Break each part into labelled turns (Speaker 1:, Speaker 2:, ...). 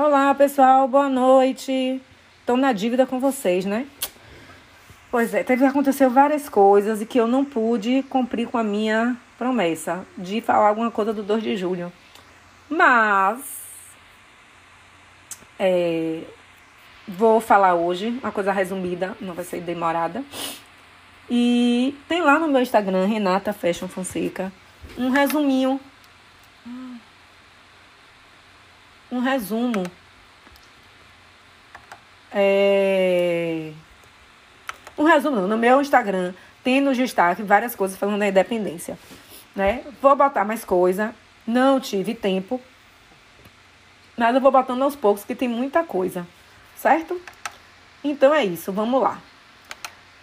Speaker 1: Olá, pessoal, boa noite. Estou na dívida com vocês, né? Pois é, teve aconteceu várias coisas e que eu não pude cumprir com a minha promessa de falar alguma coisa do 2 de julho. Mas é, vou falar hoje, uma coisa resumida, não vai ser demorada. E tem lá no meu Instagram, Renata Fashion Fonseca, um resuminho. Um resumo. É... Um resumo, no meu Instagram tem no destaque várias coisas falando da independência. Né? Vou botar mais coisa. Não tive tempo. Mas eu vou botando aos poucos, que tem muita coisa. Certo? Então é isso, vamos lá.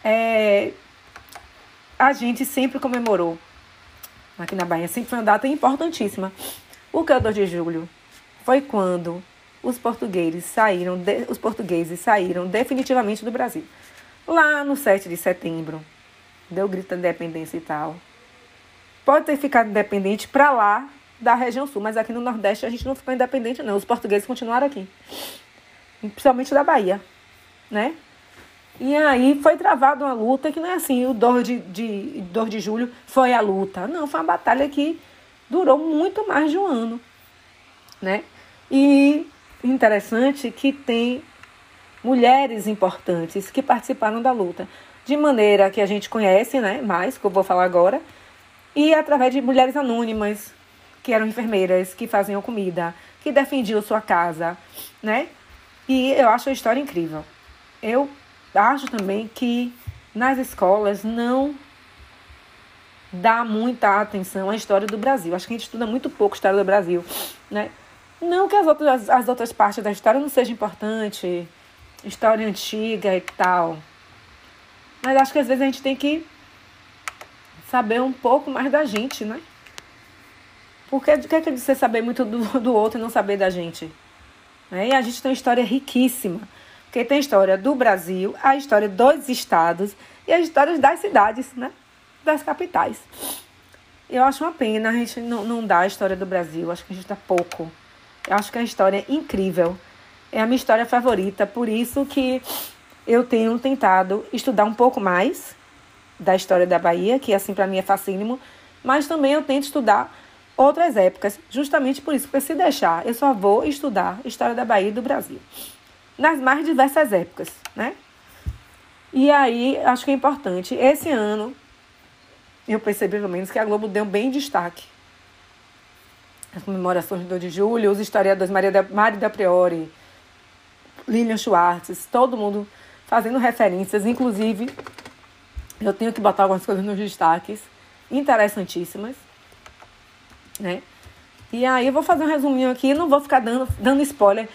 Speaker 1: É, a gente sempre comemorou aqui na Bahia, sempre foi uma data importantíssima. O que é o 2 de julho? Foi quando os portugueses saíram, de, os portugueses saíram definitivamente do Brasil. Lá no 7 de setembro, deu grito de independência e tal. Pode ter ficado independente para lá da região sul, mas aqui no Nordeste a gente não ficou independente não. Os portugueses continuaram aqui. Principalmente da Bahia, né? E aí foi travada uma luta que não é assim, o 2 de, de, 2 de julho foi a luta. Não, foi uma batalha que durou muito mais de um ano. Né? E interessante que tem mulheres importantes que participaram da luta. De maneira que a gente conhece, né? Mais, que eu vou falar agora. E através de mulheres anônimas, que eram enfermeiras, que faziam comida, que defendiam sua casa, né? E eu acho a história incrível. Eu acho também que nas escolas não dá muita atenção à história do Brasil. Acho que a gente estuda muito pouco a história do Brasil, né? Não que as outras, as outras partes da história não sejam importantes, história antiga e tal. Mas acho que às vezes a gente tem que saber um pouco mais da gente, né? Porque o que é que você saber muito do, do outro e não saber da gente? Né? E a gente tem uma história riquíssima. Porque tem a história do Brasil, a história dos estados e as histórias das cidades, né? Das capitais. Eu acho uma pena a gente não, não dar a história do Brasil. Acho que a gente dá pouco. Eu acho que a história é incrível. É a minha história favorita. Por isso que eu tenho tentado estudar um pouco mais da história da Bahia, que assim para mim é facílimo. Mas também eu tento estudar outras épocas, justamente por isso. Porque se deixar, eu só vou estudar história da Bahia e do Brasil nas mais diversas épocas, né? E aí, acho que é importante. Esse ano, eu percebi pelo menos que a Globo deu bem destaque. As comemorações do 2 de julho, os historiadores Maria da, Mari da Priori, Lilian Schwartz, todo mundo fazendo referências. Inclusive, eu tenho que botar algumas coisas nos destaques interessantíssimas, né? E aí eu vou fazer um resuminho aqui, não vou ficar dando, dando spoiler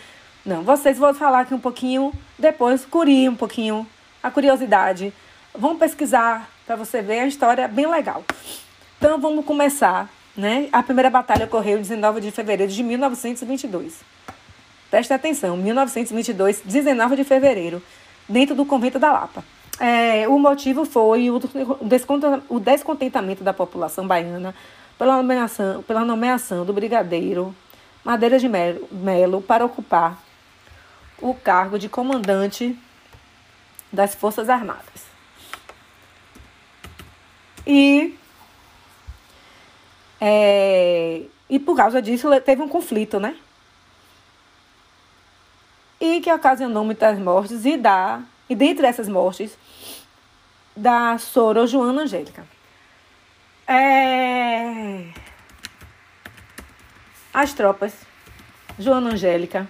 Speaker 1: não, vocês vão falar aqui um pouquinho, depois curie um pouquinho a curiosidade. Vamos pesquisar para você ver a história bem legal. Então vamos começar, né? A primeira batalha ocorreu em 19 de fevereiro de 1922. Preste atenção, 1922, 19 de fevereiro, dentro do convento da Lapa. É, o motivo foi o, o descontentamento da população baiana pela nomeação, pela nomeação do brigadeiro Madeira de Melo para ocupar o cargo de comandante das Forças Armadas. E, é, e por causa disso teve um conflito, né? E que ocasionou muitas mortes e da e dentre essas mortes da Soro Joana Angélica. É, as tropas Joana Angélica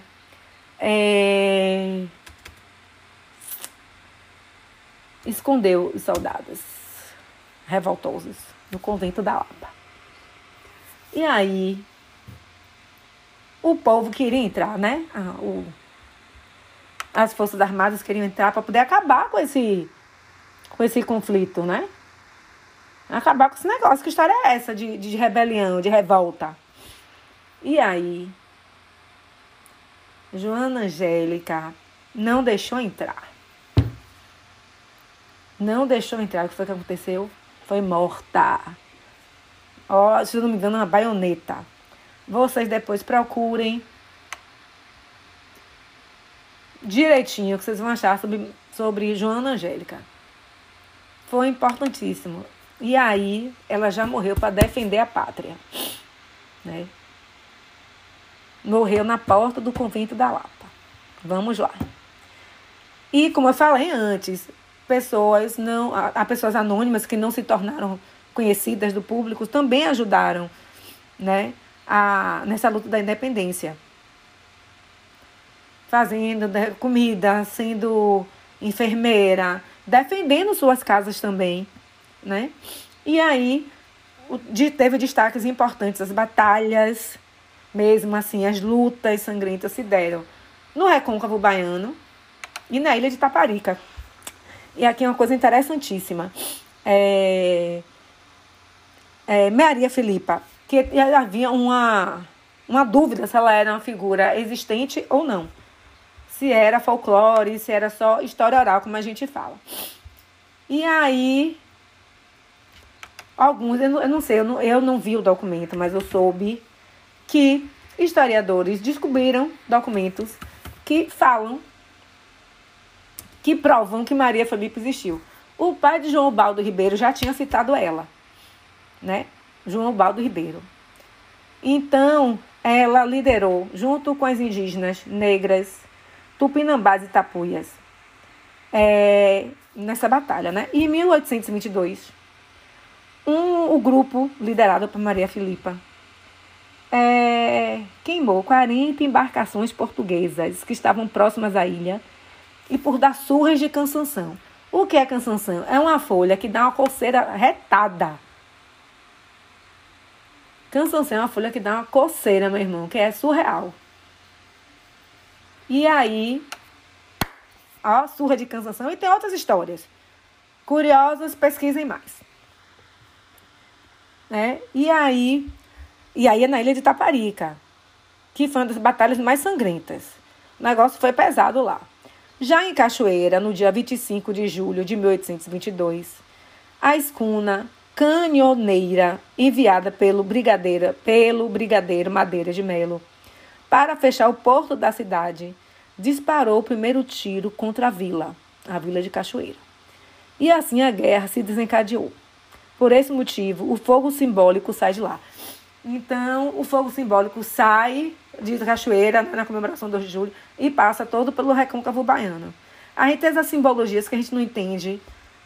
Speaker 1: é... escondeu os soldados revoltosos no convento da Lapa. E aí, o povo queria entrar, né? Ah, o... As Forças Armadas queriam entrar para poder acabar com esse, com esse conflito, né? Acabar com esse negócio. Que história é essa de, de rebelião, de revolta? E aí, Joana Angélica não deixou entrar. Não deixou entrar. O que foi que aconteceu? Foi morta. Ó, se eu não me engano, uma baioneta. Vocês depois procurem direitinho o que vocês vão achar sobre, sobre Joana Angélica. Foi importantíssimo. E aí ela já morreu para defender a pátria. Né? Morreu na porta do convento da Lapa. Vamos lá. E como eu falei antes, pessoas não, há pessoas anônimas que não se tornaram conhecidas do público também ajudaram, né, a, nessa luta da independência. Fazendo né, comida, sendo enfermeira, defendendo suas casas também, né? E aí teve destaques importantes, as batalhas, mesmo assim, as lutas sangrentas se deram no Recôncavo Baiano e na ilha de Taparica. E aqui é uma coisa interessantíssima. É, é, Maria Filipa, que havia uma, uma dúvida se ela era uma figura existente ou não. Se era folclore, se era só história oral, como a gente fala. E aí, alguns, eu não, eu não sei, eu não, eu não vi o documento, mas eu soube que historiadores descobriram documentos que falam, que provam que Maria Felipe existiu. O pai de João Baldo Ribeiro já tinha citado ela, né? João Baldo Ribeiro. Então, ela liderou, junto com as indígenas negras, tupinambás e tapuias, é, nessa batalha, né? Em 1822, um, o grupo liderado por Maria Filipa é, queimou 40 embarcações portuguesas que estavam próximas à ilha e por dar surras de cansanção. O que é cansanção? É uma folha que dá uma coceira retada. Cansanção é uma folha que dá uma coceira, meu irmão, que é surreal. E aí, ó, surra de cansanção. E tem outras histórias. Curiosas, pesquisem mais. Né? E aí, e aí é na ilha de Taparica, que foi uma das batalhas mais sangrentas. O negócio foi pesado lá. Já em Cachoeira, no dia 25 de julho de 1822, a escuna canhoneira enviada pelo brigadeiro, pelo brigadeiro Madeira de Melo para fechar o porto da cidade, disparou o primeiro tiro contra a vila, a vila de Cachoeira. E assim a guerra se desencadeou. Por esse motivo, o fogo simbólico sai de lá. Então, o fogo simbólico sai de Cachoeira, né, na comemoração do 2 de julho, e passa todo pelo recôncavo baiano. A gente tem essas simbologias que a gente não entende,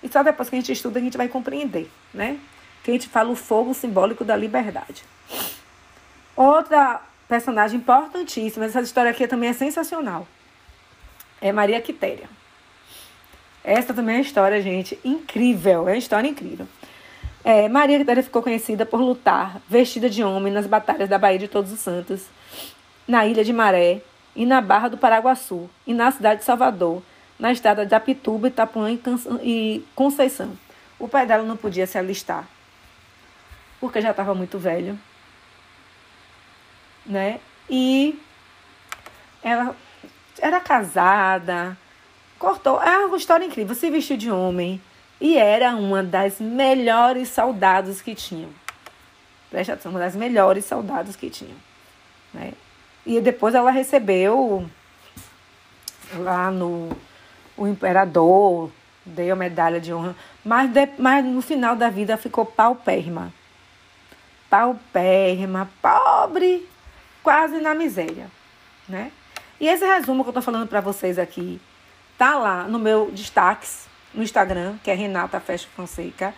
Speaker 1: e só depois que a gente estuda a gente vai compreender, né? Que a gente fala o fogo simbólico da liberdade. Outra personagem importantíssima, essa história aqui também é sensacional, é Maria Quitéria. Essa também é uma história, gente, incrível, é uma história incrível. É, Maria Quitéria ficou conhecida por lutar vestida de homem nas batalhas da Baía de Todos os Santos, na Ilha de Maré e na Barra do Paraguaçu, e na cidade de Salvador, na estrada de Apituba, Itapuã e Conceição. O pai dela não podia se alistar, porque já estava muito velho, né? E ela era casada, cortou. É uma história incrível. Se vestiu de homem, e era uma das melhores soldados que tinham. Preste atenção, uma das melhores soldados que tinham. Né? E depois ela recebeu lá no o imperador, deu a medalha de honra, mas, de, mas no final da vida ficou paupérrima. Paupérrima, pobre, quase na miséria, né? E esse resumo que eu tô falando para vocês aqui tá lá no meu destaques no Instagram, que é Renata Festa Fonseca.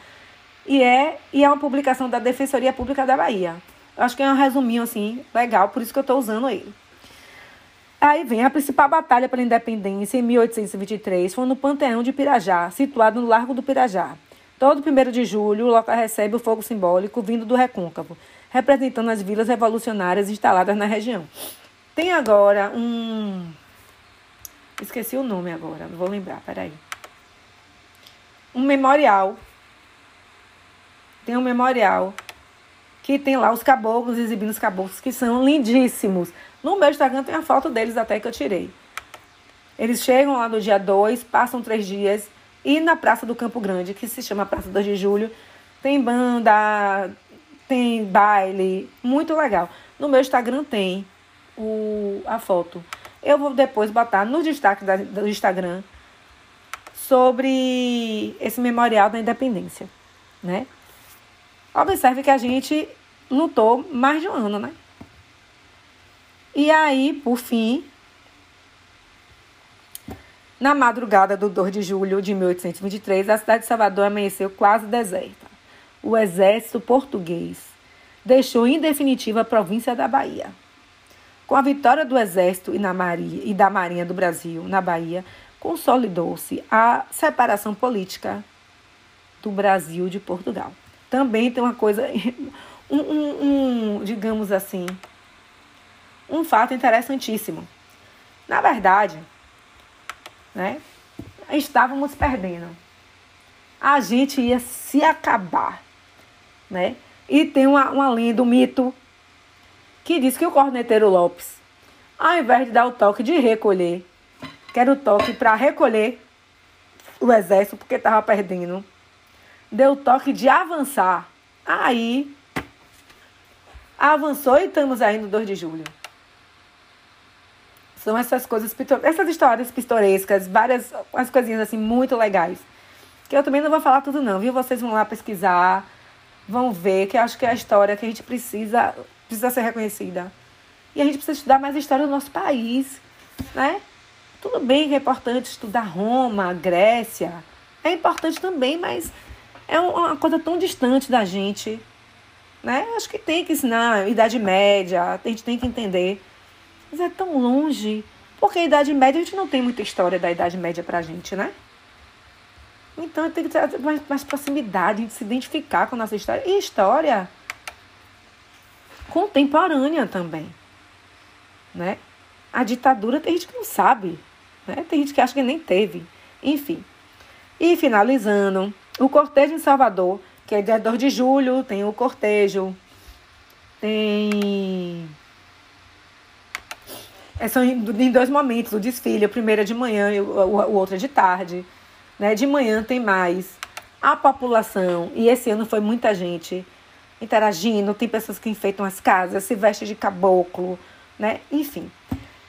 Speaker 1: E é, e é uma publicação da Defensoria Pública da Bahia. Eu acho que é um resuminho assim, legal, por isso que eu estou usando ele. Aí vem a principal batalha pela independência em 1823, foi no Panteão de Pirajá, situado no Largo do Pirajá. Todo 1 de julho, o local recebe o fogo simbólico vindo do Recôncavo, representando as vilas revolucionárias instaladas na região. Tem agora um. Esqueci o nome agora, não vou lembrar, peraí um memorial. Tem um memorial que tem lá os caboclos exibindo os caboclos que são lindíssimos. No meu Instagram tem a foto deles até que eu tirei. Eles chegam lá no dia 2, passam três dias e na Praça do Campo Grande, que se chama Praça 2 de Julho, tem banda, tem baile, muito legal. No meu Instagram tem o, a foto. Eu vou depois botar no destaque da, do Instagram sobre esse memorial da independência, né? Observe que a gente lutou mais de um ano, né? E aí, por fim, na madrugada do 2 de julho de 1823, a cidade de Salvador amanheceu quase deserta. O exército português deixou em definitiva a província da Bahia. Com a vitória do exército e, Maria, e da Marinha do Brasil na Bahia, consolidou-se a separação política do Brasil de Portugal. Também tem uma coisa, um, um, um digamos assim, um fato interessantíssimo. Na verdade, né? Estávamos perdendo. A gente ia se acabar, né? E tem uma, uma lenda, um mito, que diz que o corneteiro Lopes, ao invés de dar o toque de recolher, que era o toque para recolher o exército, porque estava perdendo, deu o toque de avançar. Aí, avançou e estamos aí no 2 de julho. São essas coisas, essas histórias pitorescas, várias as coisinhas assim muito legais. Que eu também não vou falar tudo não, viu? Vocês vão lá pesquisar, vão ver, que acho que é a história que a gente precisa, precisa ser reconhecida. E a gente precisa estudar mais a história do nosso país, né? Tudo bem que é importante estudar Roma, Grécia. É importante também, mas é uma coisa tão distante da gente. Né? Acho que tem que ensinar Idade Média, a gente tem que entender mas é tão longe. Porque a Idade Média, a gente não tem muita história da Idade Média pra gente, né? Então tem que ter mais, mais proximidade, gente se identificar com a nossa história. E história contemporânea também. Né? A ditadura tem gente que não sabe. Né? Tem gente que acha que nem teve. Enfim. E finalizando, o cortejo em Salvador, que é dia 2 de julho, tem o cortejo. Tem é, são em dois momentos, o desfile, o primeiro é de manhã e o, o, outro é de tarde. Né? De manhã tem mais a população, e esse ano foi muita gente interagindo, tem pessoas que enfeitam as casas, se vestem de caboclo, né? Enfim.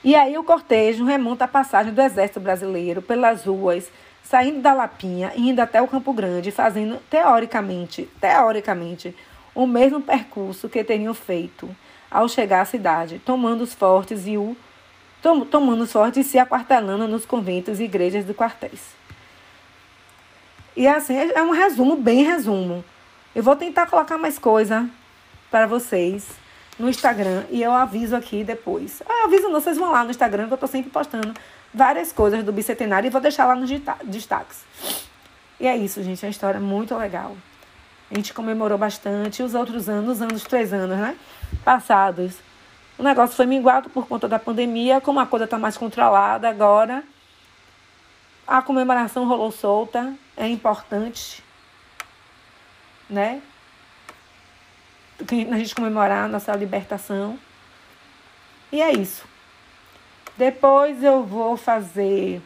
Speaker 1: E aí o cortejo remonta a passagem do Exército Brasileiro pelas ruas, saindo da Lapinha e indo até o Campo Grande, fazendo teoricamente, teoricamente, o mesmo percurso que teriam feito ao chegar à cidade, tomando os fortes e o tomando sorte e se aquartelando nos conventos e igrejas de quartéis. E assim, é um resumo, bem resumo. Eu vou tentar colocar mais coisa para vocês no Instagram e eu aviso aqui depois. Eu aviso não, vocês vão lá no Instagram que eu estou sempre postando várias coisas do bicentenário e vou deixar lá nos destaques. E é isso, gente, é uma história muito legal. A gente comemorou bastante os outros anos, os anos, três anos, né? Passados o negócio foi minguado por conta da pandemia, como a coisa está mais controlada agora. A comemoração rolou solta, é importante, né? A gente comemorar a nossa libertação. E é isso. Depois eu vou fazer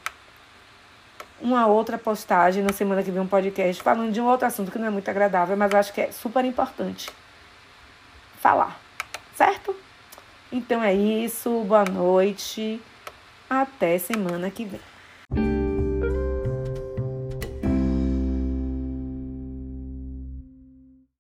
Speaker 1: uma outra postagem na semana que vem um podcast falando de um outro assunto que não é muito agradável, mas acho que é super importante falar, certo? Então é isso, boa noite, até semana que vem.